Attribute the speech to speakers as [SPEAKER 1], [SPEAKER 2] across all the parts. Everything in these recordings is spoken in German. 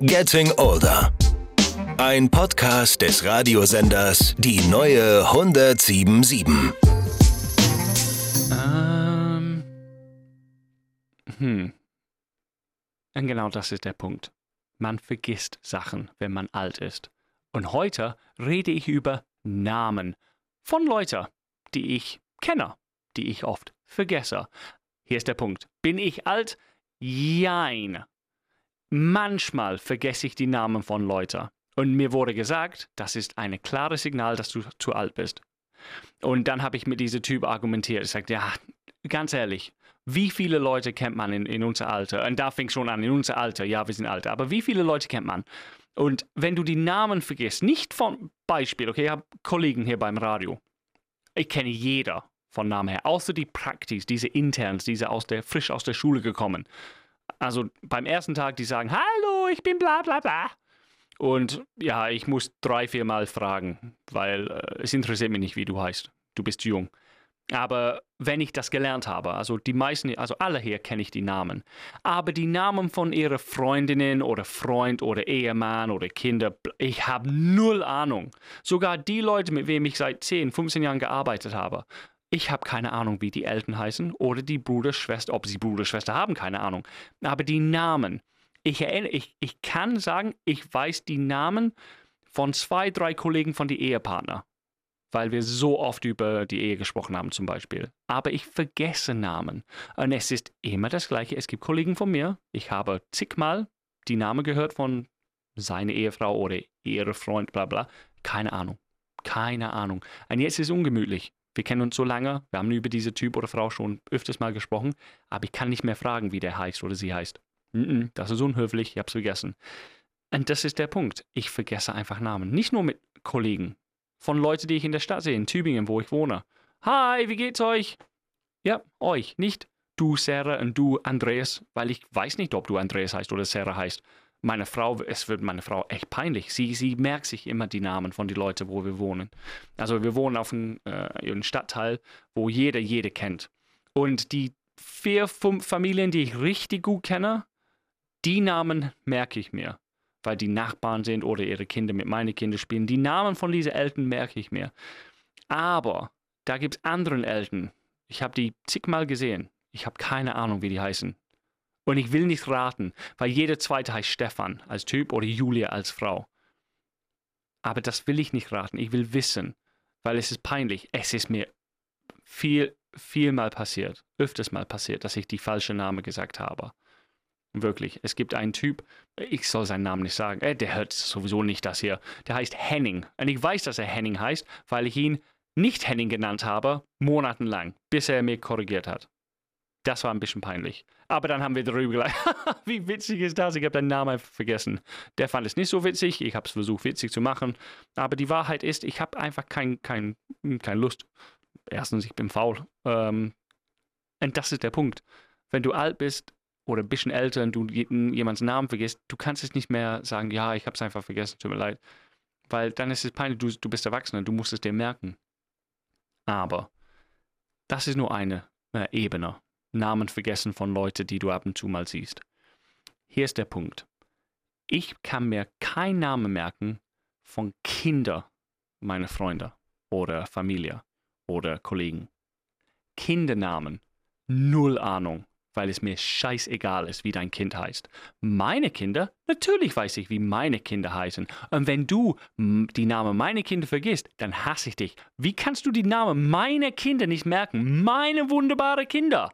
[SPEAKER 1] Getting Older. Ein Podcast des Radiosenders Die neue 1077.
[SPEAKER 2] Ähm. Hm. Und genau das ist der Punkt. Man vergisst Sachen, wenn man alt ist. Und heute rede ich über Namen von Leuten, die ich kenne, die ich oft vergesse. Hier ist der Punkt. Bin ich alt? Jein. Manchmal vergesse ich die Namen von Leuten. Und mir wurde gesagt, das ist ein klares Signal, dass du zu alt bist. Und dann habe ich mit diesem Typ argumentiert. Ich sagte, ja, ganz ehrlich, wie viele Leute kennt man in, in unser Alter? Und da fing schon an, in unser Alter, ja, wir sind alt, aber wie viele Leute kennt man? Und wenn du die Namen vergisst, nicht von Beispiel, okay, ich habe Kollegen hier beim Radio. Ich kenne jeder von Namen her, außer die Praktis, diese Interns, diese aus der, frisch aus der Schule gekommen. Also beim ersten Tag, die sagen, hallo, ich bin bla bla bla. Und ja, ich muss drei, vier Mal fragen, weil äh, es interessiert mich nicht, wie du heißt. Du bist jung. Aber wenn ich das gelernt habe, also die meisten, also alle hier kenne ich die Namen. Aber die Namen von ihren Freundinnen oder Freund oder Ehemann oder Kinder, ich habe null Ahnung. Sogar die Leute, mit wem ich seit 10, 15 Jahren gearbeitet habe, ich habe keine Ahnung, wie die Eltern heißen oder die Bruder, Schwester, ob sie Bruder, Schwester haben, keine Ahnung. Aber die Namen, ich, erinnere, ich, ich kann sagen, ich weiß die Namen von zwei, drei Kollegen von den Ehepartner, weil wir so oft über die Ehe gesprochen haben zum Beispiel. Aber ich vergesse Namen. Und es ist immer das Gleiche. Es gibt Kollegen von mir, ich habe zigmal die Namen gehört von seiner Ehefrau oder ihrer Freund, bla bla. Keine Ahnung. Keine Ahnung. Und jetzt ist es ungemütlich. Wir kennen uns so lange, wir haben über diese Typ oder Frau schon öfters mal gesprochen, aber ich kann nicht mehr fragen, wie der heißt oder sie heißt. Das ist unhöflich, ich hab's vergessen. Und das ist der Punkt. Ich vergesse einfach Namen. Nicht nur mit Kollegen, von Leuten, die ich in der Stadt sehe, in Tübingen, wo ich wohne. Hi, wie geht's euch? Ja, euch, nicht du Sarah und du Andreas, weil ich weiß nicht, ob du Andreas heißt oder Sarah heißt meine Frau, es wird meine Frau echt peinlich. Sie, sie merkt sich immer die Namen von den Leuten, wo wir wohnen. Also wir wohnen auf einem, äh, einem Stadtteil, wo jeder jede kennt. Und die vier, fünf Familien, die ich richtig gut kenne, die Namen merke ich mir, weil die Nachbarn sind oder ihre Kinder mit meinen Kindern spielen. Die Namen von diesen Eltern merke ich mir. Aber da gibt es anderen Eltern. Ich habe die zigmal gesehen. Ich habe keine Ahnung, wie die heißen. Und ich will nicht raten, weil jeder zweite heißt Stefan als Typ oder Julia als Frau. Aber das will ich nicht raten. Ich will wissen, weil es ist peinlich. Es ist mir viel, viel mal passiert, öfters mal passiert, dass ich die falsche Name gesagt habe. Wirklich. Es gibt einen Typ, ich soll seinen Namen nicht sagen, äh, der hört sowieso nicht das hier. Der heißt Henning. Und ich weiß, dass er Henning heißt, weil ich ihn nicht Henning genannt habe, monatelang, bis er mich korrigiert hat. Das war ein bisschen peinlich. Aber dann haben wir darüber gelacht. Wie witzig ist das? Ich habe den Namen einfach vergessen. Der fand es nicht so witzig. Ich habe es versucht, witzig zu machen. Aber die Wahrheit ist, ich habe einfach keine kein, kein Lust. Erstens, ich bin faul. Ähm, und das ist der Punkt. Wenn du alt bist oder ein bisschen älter und du jemands Namen vergisst, du kannst es nicht mehr sagen, ja, ich habe es einfach vergessen, tut mir leid. Weil dann ist es peinlich, du, du bist Erwachsener, du musst es dir merken. Aber das ist nur eine äh, Ebene Namen vergessen von Leuten, die du ab und zu mal siehst. Hier ist der Punkt. Ich kann mir keinen Namen merken von Kindern meiner Freunde oder Familie oder Kollegen. Kindernamen, null Ahnung, weil es mir scheißegal ist, wie dein Kind heißt. Meine Kinder, natürlich weiß ich, wie meine Kinder heißen. Und wenn du die Namen meiner Kinder vergisst, dann hasse ich dich. Wie kannst du die Namen meiner Kinder nicht merken? Meine wunderbare Kinder.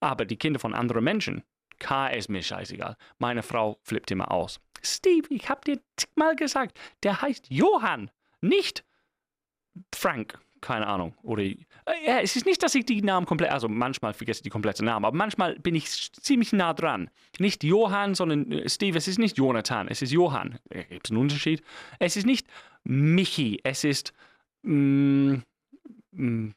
[SPEAKER 2] Aber die Kinder von anderen Menschen, K ist mir scheißegal. Meine Frau flippt immer aus. Steve, ich hab dir mal gesagt, der heißt Johann, nicht Frank. Keine Ahnung. Oder äh, es ist nicht, dass ich die Namen komplett, also manchmal vergesse ich die komplette Namen, aber manchmal bin ich ziemlich nah dran. Nicht Johann, sondern äh, Steve, es ist nicht Jonathan, es ist Johann. Gibt es einen Unterschied? Es ist nicht Michi, es ist mm, mm,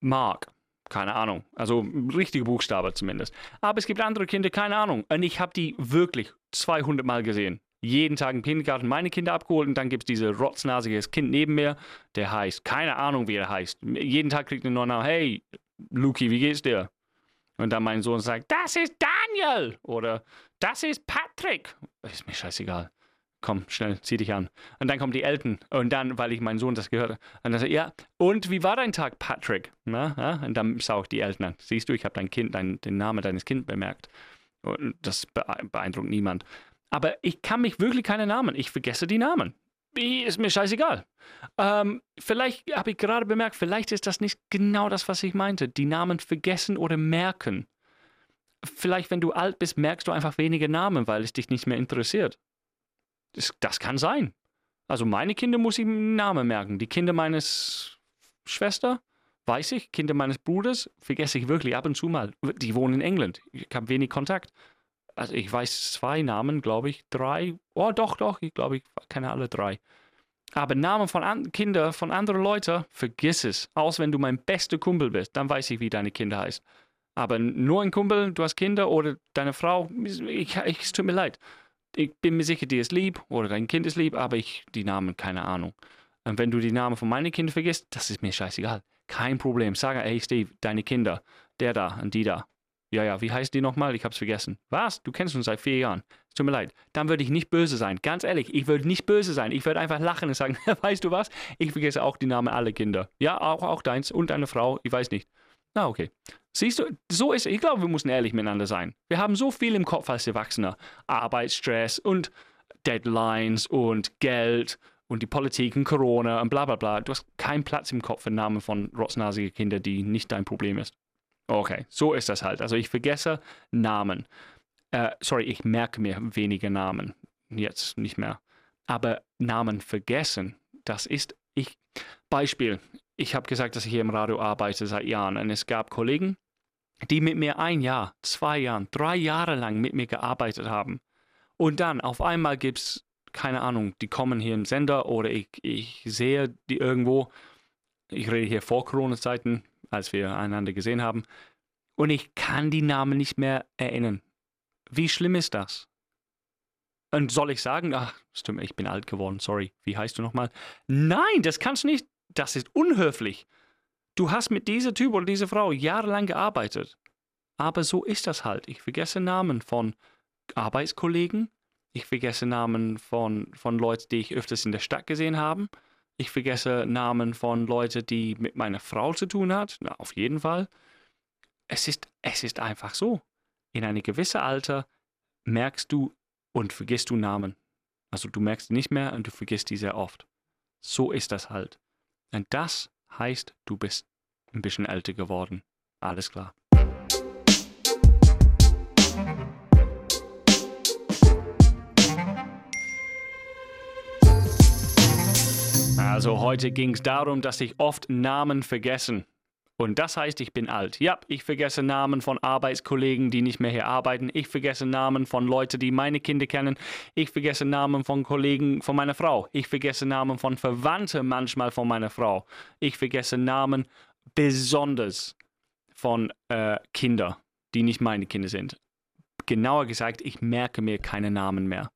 [SPEAKER 2] Mark keine Ahnung. Also richtige Buchstabe zumindest. Aber es gibt andere Kinder, keine Ahnung. Und ich habe die wirklich 200 Mal gesehen. Jeden Tag im Kindergarten meine Kinder abgeholt und dann gibt es dieses rotznasige Kind neben mir, der heißt, keine Ahnung, wie er heißt. Jeden Tag kriegt er nur nach, hey, Luki, wie geht's dir? Und dann mein Sohn sagt, das ist Daniel oder das ist Patrick. Ist mir scheißegal. Komm, schnell, zieh dich an. Und dann kommen die Eltern. Und dann, weil ich meinen Sohn das gehört habe, und dann sagt ja, und wie war dein Tag, Patrick? Na, ja? Und dann sah auch die Eltern an. Siehst du, ich habe dein Kind, dein, den Namen deines Kindes bemerkt. Und das beeindruckt niemand. Aber ich kann mich wirklich keine Namen. Ich vergesse die Namen. Ist mir scheißegal. Ähm, vielleicht habe ich gerade bemerkt, vielleicht ist das nicht genau das, was ich meinte. Die Namen vergessen oder merken. Vielleicht, wenn du alt bist, merkst du einfach weniger Namen, weil es dich nicht mehr interessiert. Das, das kann sein. Also meine Kinder muss ich einen Namen merken. Die Kinder meines Schwester, weiß ich. Kinder meines Bruders vergesse ich wirklich ab und zu mal. Die wohnen in England. Ich habe wenig Kontakt. Also ich weiß zwei Namen, glaube ich, drei. Oh, doch, doch, ich glaube, ich kenne alle drei. Aber Namen von an Kindern von anderen Leuten, vergiss es. Aus wenn du mein bester Kumpel bist, dann weiß ich, wie deine Kinder heißt. Aber nur ein Kumpel, du hast Kinder oder deine Frau, ich, ich, es tut mir leid. Ich bin mir sicher, die ist lieb oder dein Kind ist lieb, aber ich, die Namen, keine Ahnung. Und wenn du die Namen von meinen Kindern vergisst, das ist mir scheißegal. Kein Problem. Sag, hey Steve, deine Kinder, der da und die da. Ja, ja, wie heißt die nochmal? Ich hab's vergessen. Was? Du kennst uns seit vier Jahren. Tut mir leid. Dann würde ich nicht böse sein. Ganz ehrlich, ich würde nicht böse sein. Ich würde einfach lachen und sagen, weißt du was? Ich vergesse auch die Namen aller Kinder. Ja, auch, auch deins und deine Frau. Ich weiß nicht. Na, okay. Siehst du, so ist, ich glaube, wir müssen ehrlich miteinander sein. Wir haben so viel im Kopf als Erwachsener. Arbeitsstress und Deadlines und Geld und die Politik und Corona und bla bla bla. Du hast keinen Platz im Kopf für Namen von rotznasigen Kindern, die nicht dein Problem ist. Okay, so ist das halt. Also ich vergesse Namen. Äh, sorry, ich merke mir weniger Namen. Jetzt nicht mehr. Aber Namen vergessen, das ist ich. Beispiel, ich habe gesagt, dass ich hier im Radio arbeite seit Jahren und es gab Kollegen, die mit mir ein Jahr, zwei Jahre, drei Jahre lang mit mir gearbeitet haben. Und dann auf einmal gibt es, keine Ahnung, die kommen hier im Sender oder ich, ich sehe die irgendwo. Ich rede hier vor Corona-Zeiten, als wir einander gesehen haben. Und ich kann die Namen nicht mehr erinnern. Wie schlimm ist das? Und soll ich sagen, ach, stimmt, ich bin alt geworden, sorry, wie heißt du nochmal? Nein, das kannst du nicht, das ist unhöflich. Du hast mit dieser Typ oder dieser Frau jahrelang gearbeitet. Aber so ist das halt. Ich vergesse Namen von Arbeitskollegen, ich vergesse Namen von, von Leuten, die ich öfters in der Stadt gesehen habe. Ich vergesse Namen von Leuten, die mit meiner Frau zu tun hat. Na, auf jeden Fall. Es ist, es ist einfach so. In einem gewissen Alter merkst du und vergisst du Namen. Also du merkst nicht mehr und du vergisst die sehr oft. So ist das halt. Und das heißt, du bist ein bisschen älter geworden. Alles klar. Also heute ging es darum, dass ich oft Namen vergessen. Und das heißt, ich bin alt. Ja, ich vergesse Namen von Arbeitskollegen, die nicht mehr hier arbeiten. Ich vergesse Namen von Leuten, die meine Kinder kennen. Ich vergesse Namen von Kollegen von meiner Frau. Ich vergesse Namen von Verwandten manchmal von meiner Frau. Ich vergesse Namen besonders von äh, Kindern, die nicht meine Kinder sind. Genauer gesagt, ich merke mir keine Namen mehr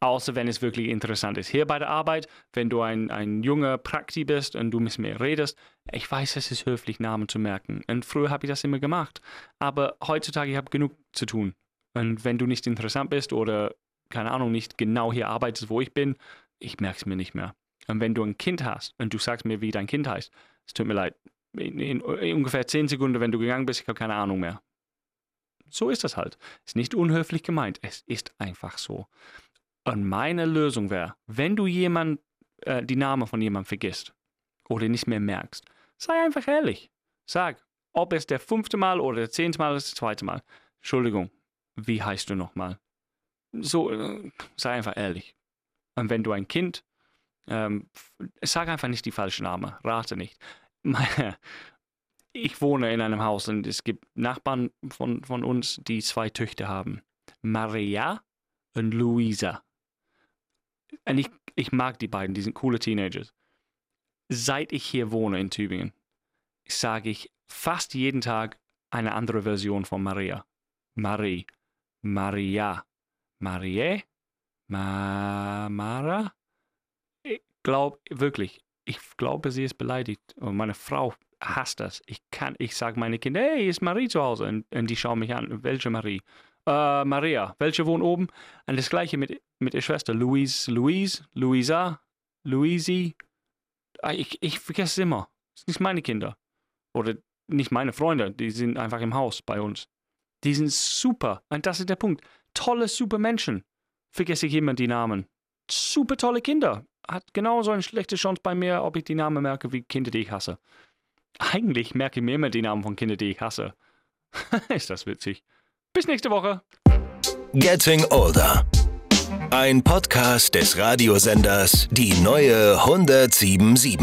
[SPEAKER 2] außer wenn es wirklich interessant ist. Hier bei der Arbeit, wenn du ein, ein junger Prakti bist und du mit mir redest, ich weiß, es ist höflich, Namen zu merken. Und früher habe ich das immer gemacht. Aber heutzutage, ich habe genug zu tun. Und wenn du nicht interessant bist oder, keine Ahnung, nicht genau hier arbeitest, wo ich bin, ich merke es mir nicht mehr. Und wenn du ein Kind hast und du sagst mir, wie dein Kind heißt, es tut mir leid, in, in, in ungefähr zehn Sekunden, wenn du gegangen bist, ich habe keine Ahnung mehr. So ist das halt. Ist nicht unhöflich gemeint, es ist einfach so. Und meine Lösung wäre, wenn du jemand, äh, die Name von jemandem vergisst oder nicht mehr merkst, sei einfach ehrlich. Sag, ob es der fünfte Mal oder der zehnte Mal ist, das zweite Mal. Entschuldigung, wie heißt du nochmal? So, äh, sei einfach ehrlich. Und wenn du ein Kind, ähm, sag einfach nicht die falsche Name, rate nicht. Ich wohne in einem Haus und es gibt Nachbarn von, von uns, die zwei Töchter haben. Maria und Luisa. Ich, ich mag die beiden, die sind coole Teenagers. Seit ich hier wohne in Tübingen, sage ich fast jeden Tag eine andere Version von Maria. Marie, Maria, Marie, Ma Mara. Ich glaube wirklich, ich glaube, sie ist beleidigt. Und meine Frau hasse das. Ich kann, ich sage meine Kinder, hey, ist Marie zu Hause? Und, und die schauen mich an. Welche Marie? Äh, Maria. Welche wohnt oben? Und das gleiche mit, mit der Schwester. Louise, Louise, Luisa, Louisi. Ah, ich, ich vergesse es immer. Das sind nicht meine Kinder. Oder nicht meine Freunde. Die sind einfach im Haus bei uns. Die sind super. Und das ist der Punkt. Tolle, super Menschen. Vergesse ich immer die Namen. Super tolle Kinder. Hat genauso eine schlechte Chance bei mir, ob ich die Namen merke, wie Kinder, die ich hasse. Eigentlich merke ich mir immer die Namen von Kindern, die ich hasse. ist das witzig. Bis nächste Woche.
[SPEAKER 1] Getting Older. Ein Podcast des Radiosenders Die neue 1077.